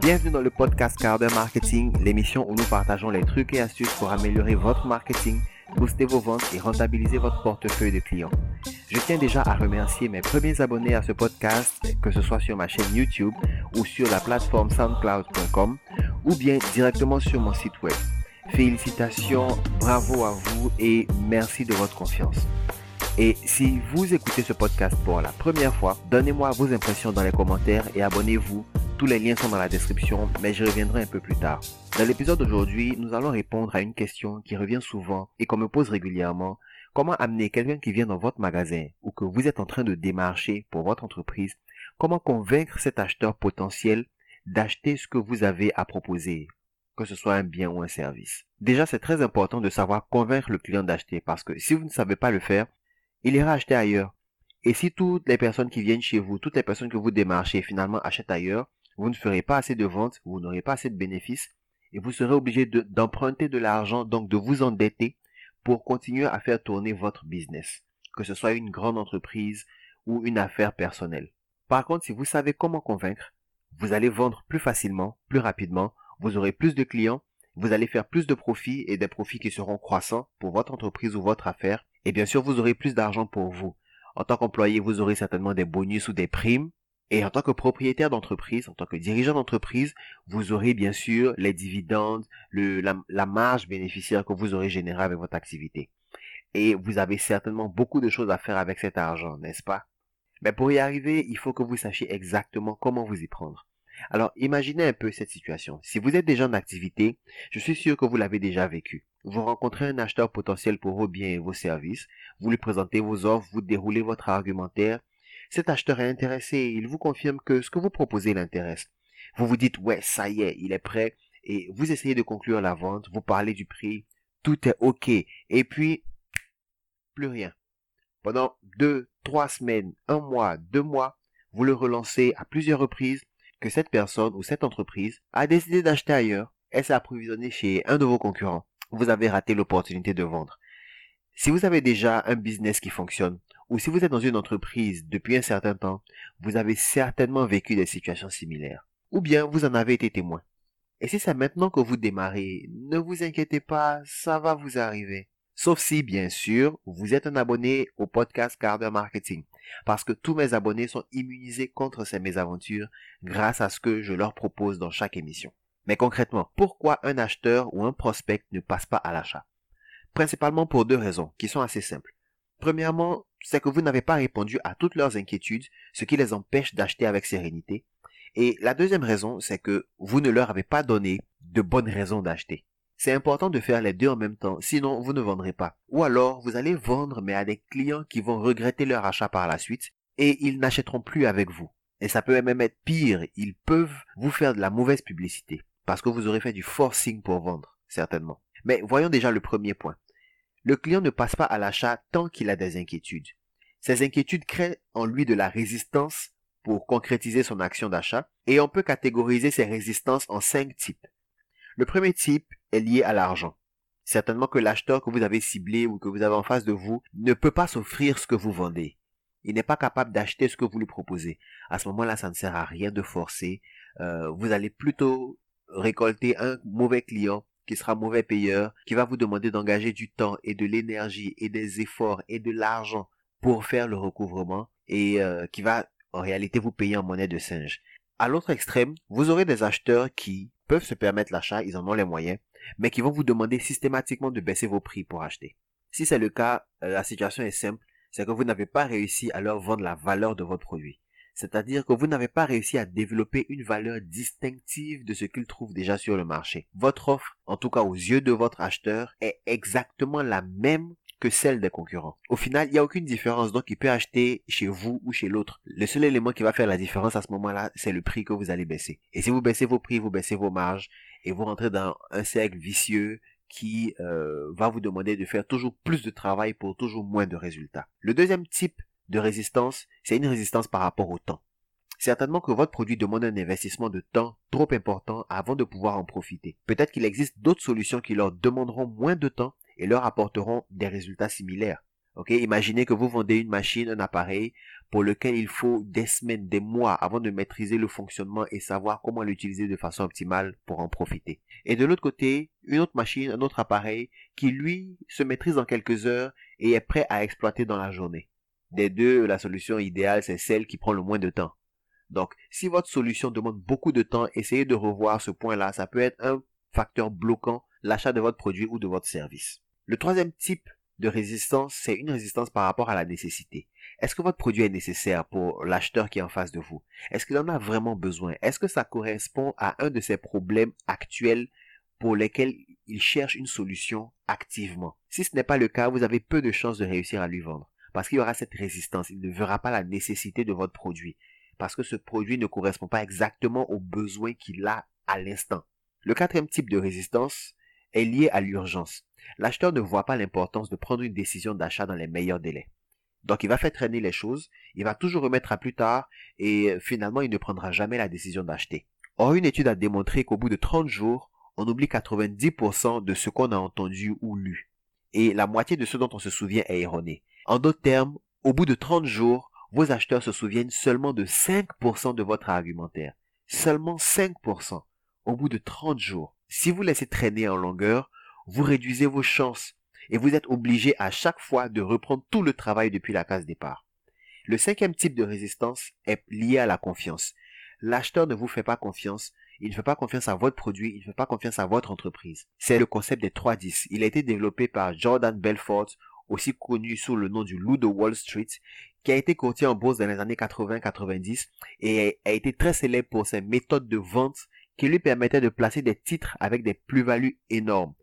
Bienvenue dans le podcast Carder Marketing, l'émission où nous partageons les trucs et astuces pour améliorer votre marketing, booster vos ventes et rentabiliser votre portefeuille de clients. Je tiens déjà à remercier mes premiers abonnés à ce podcast, que ce soit sur ma chaîne YouTube ou sur la plateforme soundcloud.com ou bien directement sur mon site web. Félicitations, bravo à vous et merci de votre confiance. Et si vous écoutez ce podcast pour la première fois, donnez-moi vos impressions dans les commentaires et abonnez-vous. Tous les liens sont dans la description, mais je reviendrai un peu plus tard. Dans l'épisode d'aujourd'hui, nous allons répondre à une question qui revient souvent et qu'on me pose régulièrement. Comment amener quelqu'un qui vient dans votre magasin ou que vous êtes en train de démarcher pour votre entreprise, comment convaincre cet acheteur potentiel d'acheter ce que vous avez à proposer, que ce soit un bien ou un service. Déjà, c'est très important de savoir convaincre le client d'acheter parce que si vous ne savez pas le faire, il ira acheter ailleurs. Et si toutes les personnes qui viennent chez vous, toutes les personnes que vous démarchez finalement achètent ailleurs, vous ne ferez pas assez de ventes, vous n'aurez pas assez de bénéfices et vous serez obligé d'emprunter de, l'argent, donc de vous endetter pour continuer à faire tourner votre business, que ce soit une grande entreprise ou une affaire personnelle. Par contre, si vous savez comment convaincre, vous allez vendre plus facilement, plus rapidement, vous aurez plus de clients, vous allez faire plus de profits et des profits qui seront croissants pour votre entreprise ou votre affaire. Et bien sûr, vous aurez plus d'argent pour vous. En tant qu'employé, vous aurez certainement des bonus ou des primes. Et en tant que propriétaire d'entreprise, en tant que dirigeant d'entreprise, vous aurez bien sûr les dividendes, la, la marge bénéficiaire que vous aurez générée avec votre activité. Et vous avez certainement beaucoup de choses à faire avec cet argent, n'est-ce pas? Mais pour y arriver, il faut que vous sachiez exactement comment vous y prendre. Alors imaginez un peu cette situation. Si vous êtes déjà en activité, je suis sûr que vous l'avez déjà vécu. Vous rencontrez un acheteur potentiel pour vos biens et vos services, vous lui présentez vos offres, vous déroulez votre argumentaire. Cet acheteur est intéressé, il vous confirme que ce que vous proposez l'intéresse. Vous vous dites, ouais, ça y est, il est prêt, et vous essayez de conclure la vente, vous parlez du prix, tout est OK, et puis, plus rien. Pendant deux, trois semaines, un mois, deux mois, vous le relancez à plusieurs reprises, que cette personne ou cette entreprise a décidé d'acheter ailleurs et s'est approvisionné chez un de vos concurrents. Vous avez raté l'opportunité de vendre. Si vous avez déjà un business qui fonctionne, ou si vous êtes dans une entreprise depuis un certain temps, vous avez certainement vécu des situations similaires. Ou bien vous en avez été témoin. Et si c'est maintenant que vous démarrez, ne vous inquiétez pas, ça va vous arriver. Sauf si, bien sûr, vous êtes un abonné au podcast Carder Marketing. Parce que tous mes abonnés sont immunisés contre ces mésaventures grâce à ce que je leur propose dans chaque émission. Mais concrètement, pourquoi un acheteur ou un prospect ne passe pas à l'achat? Principalement pour deux raisons qui sont assez simples. Premièrement, c'est que vous n'avez pas répondu à toutes leurs inquiétudes, ce qui les empêche d'acheter avec sérénité. Et la deuxième raison, c'est que vous ne leur avez pas donné de bonnes raisons d'acheter. C'est important de faire les deux en même temps, sinon vous ne vendrez pas. Ou alors vous allez vendre mais à des clients qui vont regretter leur achat par la suite et ils n'achèteront plus avec vous. Et ça peut même être pire, ils peuvent vous faire de la mauvaise publicité parce que vous aurez fait du forcing pour vendre, certainement. Mais voyons déjà le premier point. Le client ne passe pas à l'achat tant qu'il a des inquiétudes. Ces inquiétudes créent en lui de la résistance pour concrétiser son action d'achat et on peut catégoriser ces résistances en cinq types. Le premier type est lié à l'argent. Certainement que l'acheteur que vous avez ciblé ou que vous avez en face de vous ne peut pas s'offrir ce que vous vendez. Il n'est pas capable d'acheter ce que vous lui proposez. À ce moment-là, ça ne sert à rien de forcer. Euh, vous allez plutôt récolter un mauvais client sera mauvais payeur, qui va vous demander d'engager du temps et de l'énergie et des efforts et de l'argent pour faire le recouvrement et euh, qui va en réalité vous payer en monnaie de singe. À l'autre extrême, vous aurez des acheteurs qui peuvent se permettre l'achat, ils en ont les moyens, mais qui vont vous demander systématiquement de baisser vos prix pour acheter. Si c'est le cas, euh, la situation est simple, c'est que vous n'avez pas réussi à leur vendre la valeur de votre produit. C'est-à-dire que vous n'avez pas réussi à développer une valeur distinctive de ce qu'ils trouvent déjà sur le marché. Votre offre, en tout cas aux yeux de votre acheteur, est exactement la même que celle des concurrents. Au final, il n'y a aucune différence, donc il peut acheter chez vous ou chez l'autre. Le seul élément qui va faire la différence à ce moment-là, c'est le prix que vous allez baisser. Et si vous baissez vos prix, vous baissez vos marges et vous rentrez dans un cercle vicieux qui euh, va vous demander de faire toujours plus de travail pour toujours moins de résultats. Le deuxième type de résistance, c'est une résistance par rapport au temps. Certainement que votre produit demande un investissement de temps trop important avant de pouvoir en profiter. Peut-être qu'il existe d'autres solutions qui leur demanderont moins de temps et leur apporteront des résultats similaires. Ok, imaginez que vous vendez une machine, un appareil pour lequel il faut des semaines, des mois avant de maîtriser le fonctionnement et savoir comment l'utiliser de façon optimale pour en profiter. Et de l'autre côté, une autre machine, un autre appareil qui lui se maîtrise en quelques heures et est prêt à exploiter dans la journée. Des deux, la solution idéale, c'est celle qui prend le moins de temps. Donc, si votre solution demande beaucoup de temps, essayez de revoir ce point-là. Ça peut être un facteur bloquant l'achat de votre produit ou de votre service. Le troisième type de résistance, c'est une résistance par rapport à la nécessité. Est-ce que votre produit est nécessaire pour l'acheteur qui est en face de vous? Est-ce qu'il en a vraiment besoin? Est-ce que ça correspond à un de ses problèmes actuels pour lesquels il cherche une solution activement? Si ce n'est pas le cas, vous avez peu de chances de réussir à lui vendre. Parce qu'il y aura cette résistance, il ne verra pas la nécessité de votre produit. Parce que ce produit ne correspond pas exactement aux besoins qu'il a à l'instant. Le quatrième type de résistance est lié à l'urgence. L'acheteur ne voit pas l'importance de prendre une décision d'achat dans les meilleurs délais. Donc il va faire traîner les choses, il va toujours remettre à plus tard et finalement il ne prendra jamais la décision d'acheter. Or une étude a démontré qu'au bout de 30 jours, on oublie 90% de ce qu'on a entendu ou lu. Et la moitié de ce dont on se souvient est erroné. En d'autres termes, au bout de 30 jours, vos acheteurs se souviennent seulement de 5% de votre argumentaire. Seulement 5% au bout de 30 jours. Si vous laissez traîner en longueur, vous réduisez vos chances et vous êtes obligé à chaque fois de reprendre tout le travail depuis la case départ. Le cinquième type de résistance est lié à la confiance. L'acheteur ne vous fait pas confiance, il ne fait pas confiance à votre produit, il ne fait pas confiance à votre entreprise. C'est le concept des 3-10. Il a été développé par Jordan Belfort, aussi connu sous le nom du loup de Wall Street, qui a été courtier en bourse dans les années 80-90 et a été très célèbre pour ses méthodes de vente qui lui permettaient de placer des titres avec des plus-values énormes.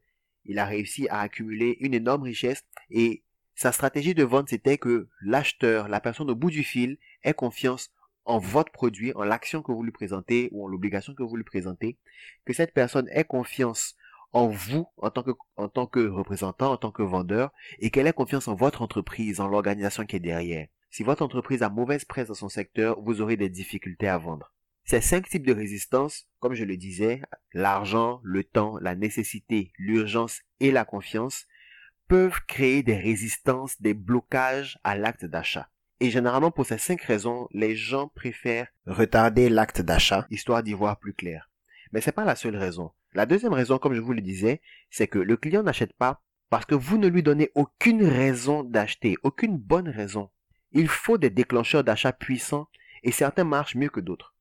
Il a réussi à accumuler une énorme richesse et sa stratégie de vente c'était que l'acheteur, la personne au bout du fil, ait confiance en votre produit, en l'action que vous lui présentez ou en l'obligation que vous lui présentez, que cette personne ait confiance en vous en tant que, en tant que représentant, en tant que vendeur, et qu'elle ait confiance en votre entreprise, en l'organisation qui est derrière. Si votre entreprise a mauvaise presse dans son secteur, vous aurez des difficultés à vendre. Ces cinq types de résistance, comme je le disais, l'argent, le temps, la nécessité, l'urgence et la confiance, peuvent créer des résistances, des blocages à l'acte d'achat. Et généralement, pour ces cinq raisons, les gens préfèrent retarder l'acte d'achat, histoire d'y voir plus clair. Mais c'est pas la seule raison. La deuxième raison, comme je vous le disais, c'est que le client n'achète pas parce que vous ne lui donnez aucune raison d'acheter, aucune bonne raison. Il faut des déclencheurs d'achat puissants et certains marchent mieux que d'autres.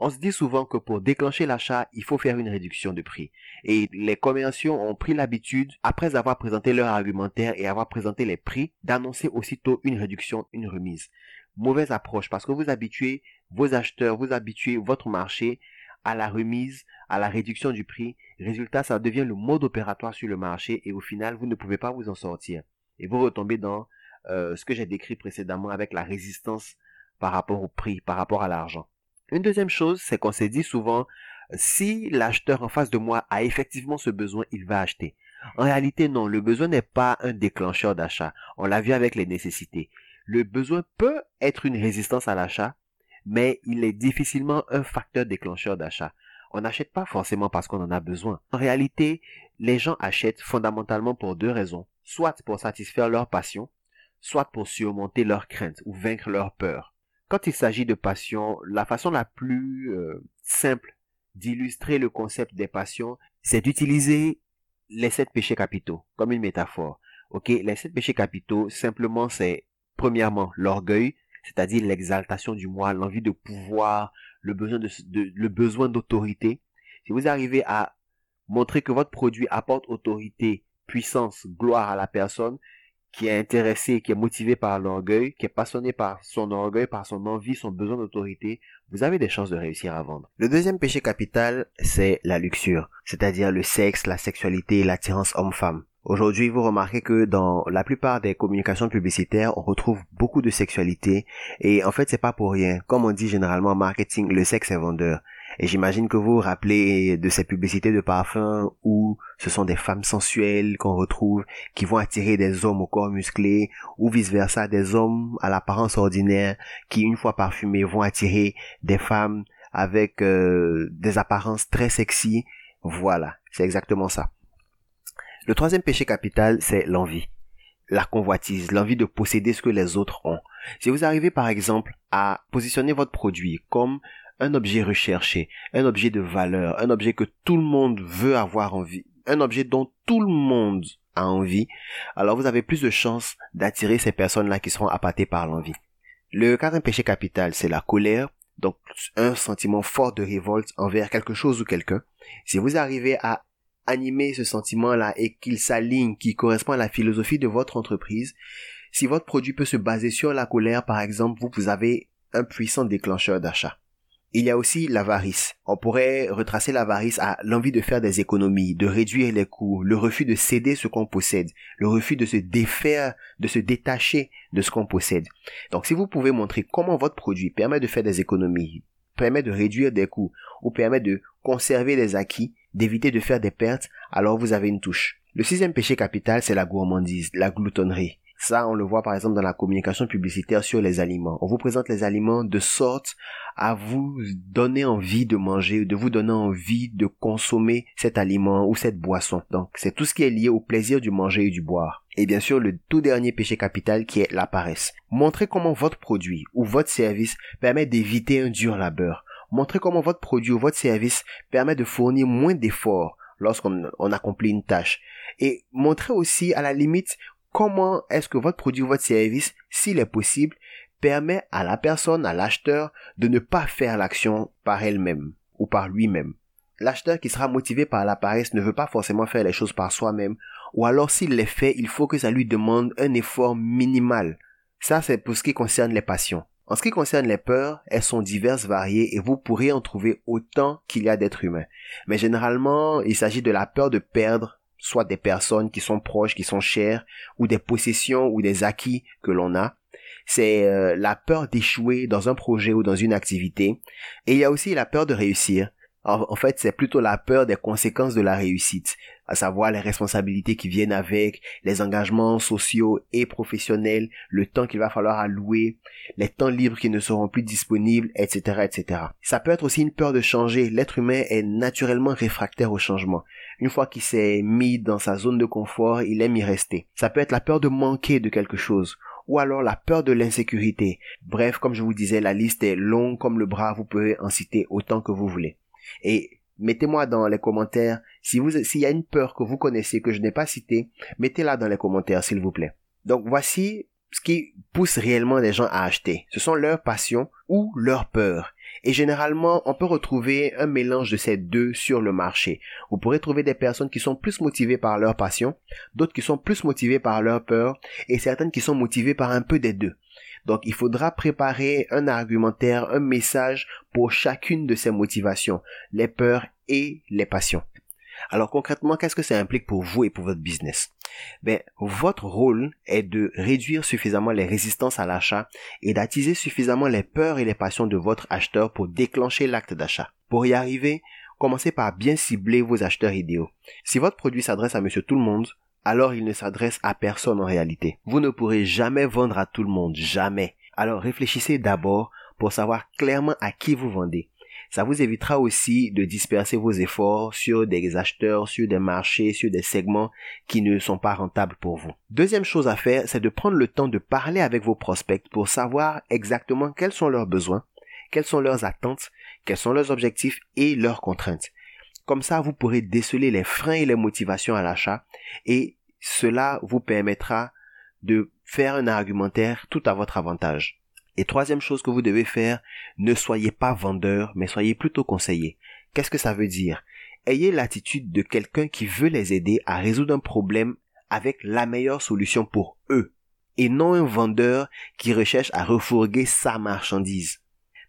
On se dit souvent que pour déclencher l'achat, il faut faire une réduction de prix. Et les commerciaux ont pris l'habitude, après avoir présenté leur argumentaire et avoir présenté les prix, d'annoncer aussitôt une réduction, une remise. Mauvaise approche parce que vous habituez vos acheteurs, vous habituez votre marché à la remise, à la réduction du prix. Résultat, ça devient le mode opératoire sur le marché et au final, vous ne pouvez pas vous en sortir. Et vous retombez dans euh, ce que j'ai décrit précédemment avec la résistance par rapport au prix, par rapport à l'argent. Une deuxième chose, c'est qu'on s'est dit souvent, si l'acheteur en face de moi a effectivement ce besoin, il va acheter. En réalité, non, le besoin n'est pas un déclencheur d'achat. On l'a vu avec les nécessités. Le besoin peut être une résistance à l'achat, mais il est difficilement un facteur déclencheur d'achat. On n'achète pas forcément parce qu'on en a besoin. En réalité, les gens achètent fondamentalement pour deux raisons. Soit pour satisfaire leur passion, soit pour surmonter leurs craintes ou vaincre leur peur. Quand il s'agit de passion, la façon la plus euh, simple d'illustrer le concept des passions, c'est d'utiliser les sept péchés capitaux comme une métaphore. Ok, les sept péchés capitaux, simplement, c'est premièrement l'orgueil, c'est-à-dire l'exaltation du moi, l'envie de pouvoir, le besoin de, le besoin d'autorité. Si vous arrivez à montrer que votre produit apporte autorité, puissance, gloire à la personne, qui est intéressé, qui est motivé par l'orgueil, qui est passionné par son orgueil, par son envie, son besoin d'autorité, vous avez des chances de réussir à vendre. Le deuxième péché capital, c'est la luxure, c'est-à-dire le sexe, la sexualité et l'attirance homme-femme. Aujourd'hui, vous remarquez que dans la plupart des communications publicitaires, on retrouve beaucoup de sexualité et en fait, c'est pas pour rien. Comme on dit généralement en marketing, le sexe est vendeur. Et j'imagine que vous vous rappelez de ces publicités de parfums où ce sont des femmes sensuelles qu'on retrouve qui vont attirer des hommes au corps musclé ou vice versa des hommes à l'apparence ordinaire qui une fois parfumés vont attirer des femmes avec euh, des apparences très sexy. Voilà, c'est exactement ça. Le troisième péché capital, c'est l'envie. la convoitise, l'envie de posséder ce que les autres ont. Si vous arrivez par exemple à positionner votre produit comme un objet recherché, un objet de valeur, un objet que tout le monde veut avoir envie, un objet dont tout le monde a envie, alors vous avez plus de chances d'attirer ces personnes-là qui seront appâtées par l'envie. Le quatrième péché capital, c'est la colère, donc un sentiment fort de révolte envers quelque chose ou quelqu'un. Si vous arrivez à animer ce sentiment-là et qu'il s'aligne, qui correspond à la philosophie de votre entreprise, si votre produit peut se baser sur la colère, par exemple, vous, vous avez un puissant déclencheur d'achat. Il y a aussi l'avarice. On pourrait retracer l'avarice à l'envie de faire des économies, de réduire les coûts, le refus de céder ce qu'on possède, le refus de se défaire, de se détacher de ce qu'on possède. Donc si vous pouvez montrer comment votre produit permet de faire des économies, permet de réduire des coûts ou permet de conserver les acquis, d'éviter de faire des pertes, alors vous avez une touche. Le sixième péché capital, c'est la gourmandise, la gloutonnerie. Ça, on le voit par exemple dans la communication publicitaire sur les aliments. On vous présente les aliments de sorte à vous donner envie de manger, de vous donner envie de consommer cet aliment ou cette boisson. Donc, c'est tout ce qui est lié au plaisir du manger et du boire. Et bien sûr, le tout dernier péché capital qui est la paresse. Montrez comment votre produit ou votre service permet d'éviter un dur labeur. Montrez comment votre produit ou votre service permet de fournir moins d'efforts lorsqu'on accomplit une tâche. Et montrez aussi à la limite comment est-ce que votre produit ou votre service, s'il est possible, permet à la personne, à l'acheteur, de ne pas faire l'action par elle-même ou par lui-même. L'acheteur qui sera motivé par la paresse ne veut pas forcément faire les choses par soi-même, ou alors s'il les fait, il faut que ça lui demande un effort minimal. Ça, c'est pour ce qui concerne les passions. En ce qui concerne les peurs, elles sont diverses, variées, et vous pourrez en trouver autant qu'il y a d'êtres humains. Mais généralement, il s'agit de la peur de perdre soit des personnes qui sont proches, qui sont chères, ou des possessions ou des acquis que l'on a. C'est euh, la peur d'échouer dans un projet ou dans une activité. Et il y a aussi la peur de réussir. En, fait, c'est plutôt la peur des conséquences de la réussite, à savoir les responsabilités qui viennent avec, les engagements sociaux et professionnels, le temps qu'il va falloir allouer, les temps libres qui ne seront plus disponibles, etc., etc. Ça peut être aussi une peur de changer. L'être humain est naturellement réfractaire au changement. Une fois qu'il s'est mis dans sa zone de confort, il aime y rester. Ça peut être la peur de manquer de quelque chose ou alors la peur de l'insécurité. Bref, comme je vous disais, la liste est longue comme le bras, vous pouvez en citer autant que vous voulez. Et mettez-moi dans les commentaires si vous s'il y a une peur que vous connaissez que je n'ai pas citée, mettez-la dans les commentaires s'il vous plaît. Donc voici ce qui pousse réellement les gens à acheter. Ce sont leurs passions ou leurs peurs. Et généralement, on peut retrouver un mélange de ces deux sur le marché. Vous pourrez trouver des personnes qui sont plus motivées par leur passion, d'autres qui sont plus motivées par leur peur, et certaines qui sont motivées par un peu des deux. Donc il faudra préparer un argumentaire, un message pour chacune de ces motivations, les peurs et les passions. Alors concrètement, qu'est-ce que ça implique pour vous et pour votre business? Ben, votre rôle est de réduire suffisamment les résistances à l'achat et d'attiser suffisamment les peurs et les passions de votre acheteur pour déclencher l'acte d'achat. Pour y arriver, commencez par bien cibler vos acheteurs idéaux. Si votre produit s'adresse à monsieur tout le monde, alors il ne s'adresse à personne en réalité. Vous ne pourrez jamais vendre à tout le monde, jamais. Alors réfléchissez d'abord pour savoir clairement à qui vous vendez. Ça vous évitera aussi de disperser vos efforts sur des acheteurs, sur des marchés, sur des segments qui ne sont pas rentables pour vous. Deuxième chose à faire, c'est de prendre le temps de parler avec vos prospects pour savoir exactement quels sont leurs besoins, quelles sont leurs attentes, quels sont leurs objectifs et leurs contraintes. Comme ça, vous pourrez déceler les freins et les motivations à l'achat et cela vous permettra de faire un argumentaire tout à votre avantage. Et troisième chose que vous devez faire, ne soyez pas vendeur, mais soyez plutôt conseiller. Qu'est-ce que ça veut dire? Ayez l'attitude de quelqu'un qui veut les aider à résoudre un problème avec la meilleure solution pour eux, et non un vendeur qui recherche à refourguer sa marchandise.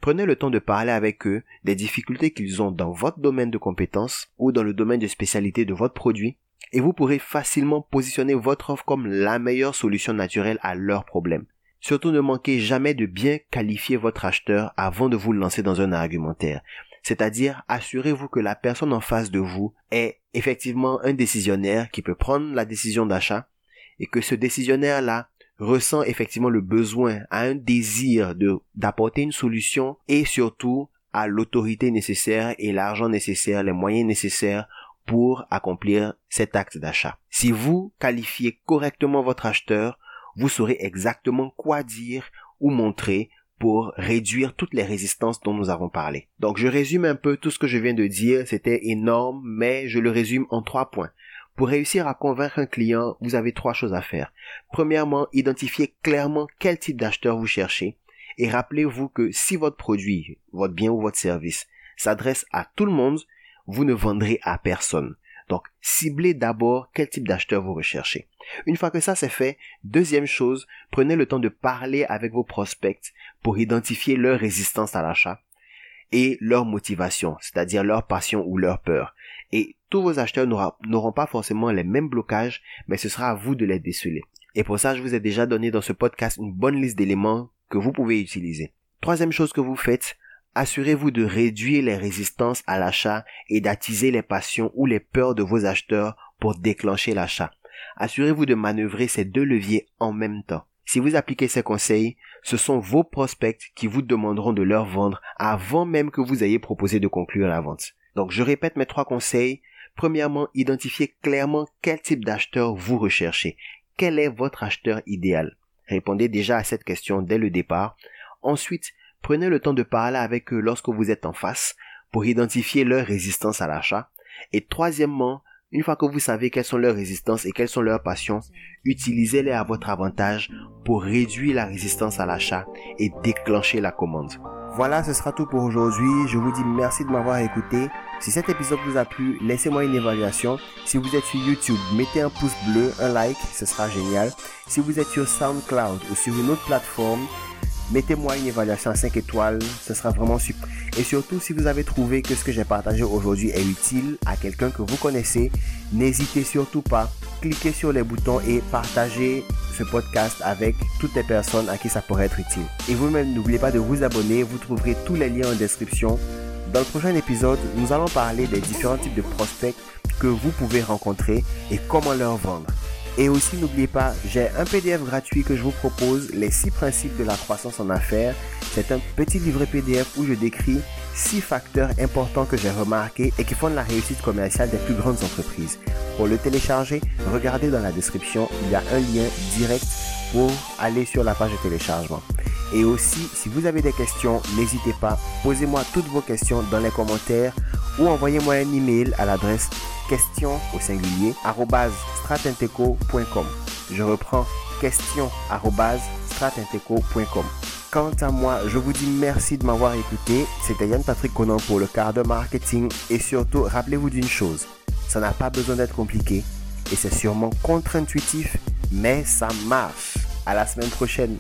Prenez le temps de parler avec eux des difficultés qu'ils ont dans votre domaine de compétences ou dans le domaine de spécialité de votre produit et vous pourrez facilement positionner votre offre comme la meilleure solution naturelle à leurs problèmes. Surtout ne manquez jamais de bien qualifier votre acheteur avant de vous lancer dans un argumentaire. C'est-à-dire assurez-vous que la personne en face de vous est effectivement un décisionnaire qui peut prendre la décision d'achat et que ce décisionnaire-là ressent effectivement le besoin, a un désir d'apporter une solution et surtout a l'autorité nécessaire et l'argent nécessaire, les moyens nécessaires pour accomplir cet acte d'achat. Si vous qualifiez correctement votre acheteur, vous saurez exactement quoi dire ou montrer pour réduire toutes les résistances dont nous avons parlé. Donc je résume un peu tout ce que je viens de dire, c'était énorme, mais je le résume en trois points. Pour réussir à convaincre un client, vous avez trois choses à faire. Premièrement, identifiez clairement quel type d'acheteur vous cherchez et rappelez-vous que si votre produit, votre bien ou votre service s'adresse à tout le monde, vous ne vendrez à personne. Donc, ciblez d'abord quel type d'acheteur vous recherchez. Une fois que ça c'est fait, deuxième chose, prenez le temps de parler avec vos prospects pour identifier leur résistance à l'achat et leur motivation, c'est-à-dire leur passion ou leur peur. Et tous vos acheteurs n'auront pas forcément les mêmes blocages, mais ce sera à vous de les déceler. Et pour ça, je vous ai déjà donné dans ce podcast une bonne liste d'éléments que vous pouvez utiliser. Troisième chose que vous faites, Assurez-vous de réduire les résistances à l'achat et d'attiser les passions ou les peurs de vos acheteurs pour déclencher l'achat. Assurez-vous de manœuvrer ces deux leviers en même temps. Si vous appliquez ces conseils, ce sont vos prospects qui vous demanderont de leur vendre avant même que vous ayez proposé de conclure la vente. Donc je répète mes trois conseils. Premièrement, identifiez clairement quel type d'acheteur vous recherchez. Quel est votre acheteur idéal? Répondez déjà à cette question dès le départ. Ensuite, Prenez le temps de parler avec eux lorsque vous êtes en face pour identifier leur résistance à l'achat. Et troisièmement, une fois que vous savez quelles sont leurs résistances et quelles sont leurs passions, utilisez-les à votre avantage pour réduire la résistance à l'achat et déclencher la commande. Voilà, ce sera tout pour aujourd'hui. Je vous dis merci de m'avoir écouté. Si cet épisode vous a plu, laissez-moi une évaluation. Si vous êtes sur YouTube, mettez un pouce bleu, un like, ce sera génial. Si vous êtes sur SoundCloud ou sur une autre plateforme, mettez-moi une évaluation à 5 étoiles, ce sera vraiment super. Et surtout, si vous avez trouvé que ce que j'ai partagé aujourd'hui est utile à quelqu'un que vous connaissez, n'hésitez surtout pas, cliquez sur les boutons et partagez ce podcast avec toutes les personnes à qui ça pourrait être utile. Et vous-même, n'oubliez pas de vous abonner, vous trouverez tous les liens en description. Dans le prochain épisode, nous allons parler des différents types de prospects que vous pouvez rencontrer et comment leur vendre. Et aussi, n'oubliez pas, j'ai un PDF gratuit que je vous propose, les 6 principes de la croissance en affaires. C'est un petit livret PDF où je décris 6 facteurs importants que j'ai remarqués et qui font de la réussite commerciale des plus grandes entreprises. Pour le télécharger, regardez dans la description, il y a un lien direct pour aller sur la page de téléchargement. Et aussi, si vous avez des questions, n'hésitez pas, posez-moi toutes vos questions dans les commentaires ou envoyez-moi un email à l'adresse question au singulier stratenteco.com. Je reprends question stratenteco.com. Quant à moi, je vous dis merci de m'avoir écouté. C'était Yann Patrick Conan pour le quart de marketing et surtout, rappelez-vous d'une chose, ça n'a pas besoin d'être compliqué et c'est sûrement contre-intuitif, mais ça marche. À la semaine prochaine.